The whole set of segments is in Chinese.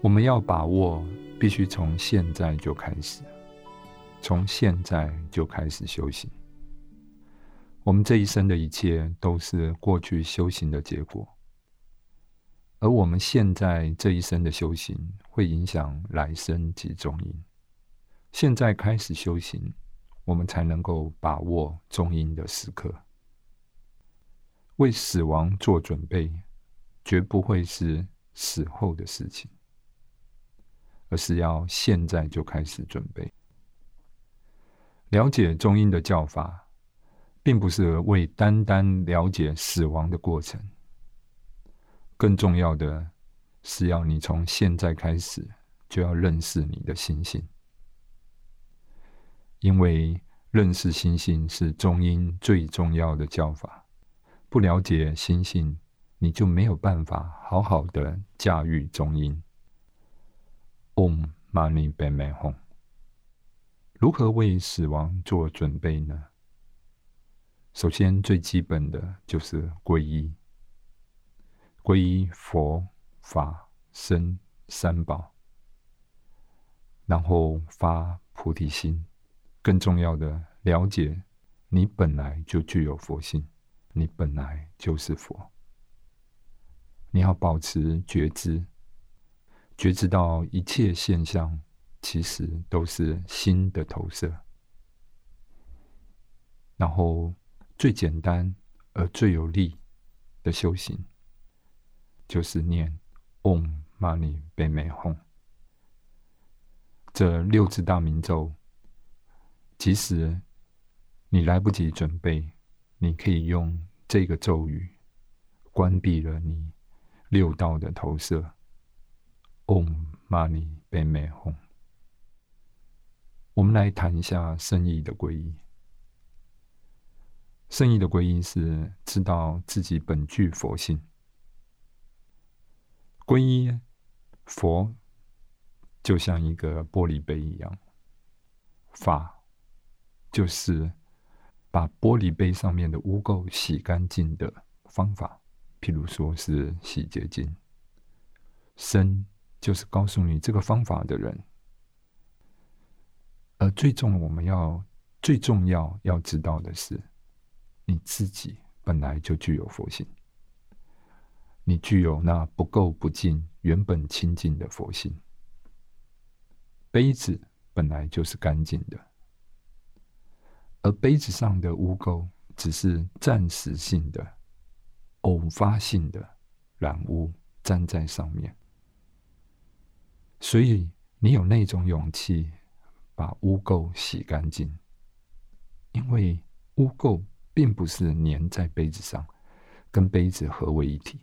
我们要把握，必须从现在就开始，从现在就开始修行。我们这一生的一切都是过去修行的结果，而我们现在这一生的修行会影响来生及中阴。现在开始修行，我们才能够把握中阴的时刻，为死亡做准备，绝不会是死后的事情，而是要现在就开始准备。了解中阴的教法。并不是为单单了解死亡的过程，更重要的是要你从现在开始就要认识你的心性，因为认识心性是中阴最重要的教法。不了解心性，你就没有办法好好的驾驭中阴。Om Mani b a m e h o m。如何为死亡做准备呢？首先，最基本的就是皈依，皈依佛法僧三宝，然后发菩提心。更重要的，了解你本来就具有佛性，你本来就是佛。你要保持觉知，觉知到一切现象其实都是心的投射，然后。最简单而最有力的修行，就是念 Om Mani p a m e Hum 这六字大明咒。即使你来不及准备，你可以用这个咒语关闭了你六道的投射。Om Mani p a m e Hum。我们来谈一下圣意的皈依。圣意的皈依是知道自己本具佛性，皈依佛就像一个玻璃杯一样，法就是把玻璃杯上面的污垢洗干净的方法，譬如说是洗洁精。身就是告诉你这个方法的人，而最重我们要最重要要知道的是。你自己本来就具有佛性，你具有那不垢不净、原本清净的佛性。杯子本来就是干净的，而杯子上的污垢只是暂时性的、偶发性的染污粘在上面。所以你有那种勇气把污垢洗干净，因为污垢。并不是粘在杯子上，跟杯子合为一体。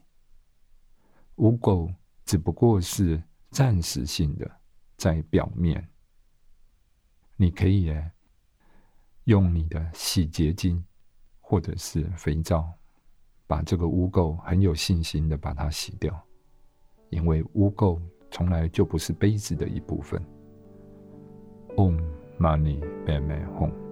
污垢只不过是暂时性的在表面。你可以用你的洗洁精或者是肥皂，把这个污垢很有信心的把它洗掉，因为污垢从来就不是杯子的一部分。Om Mani p a m e Hum。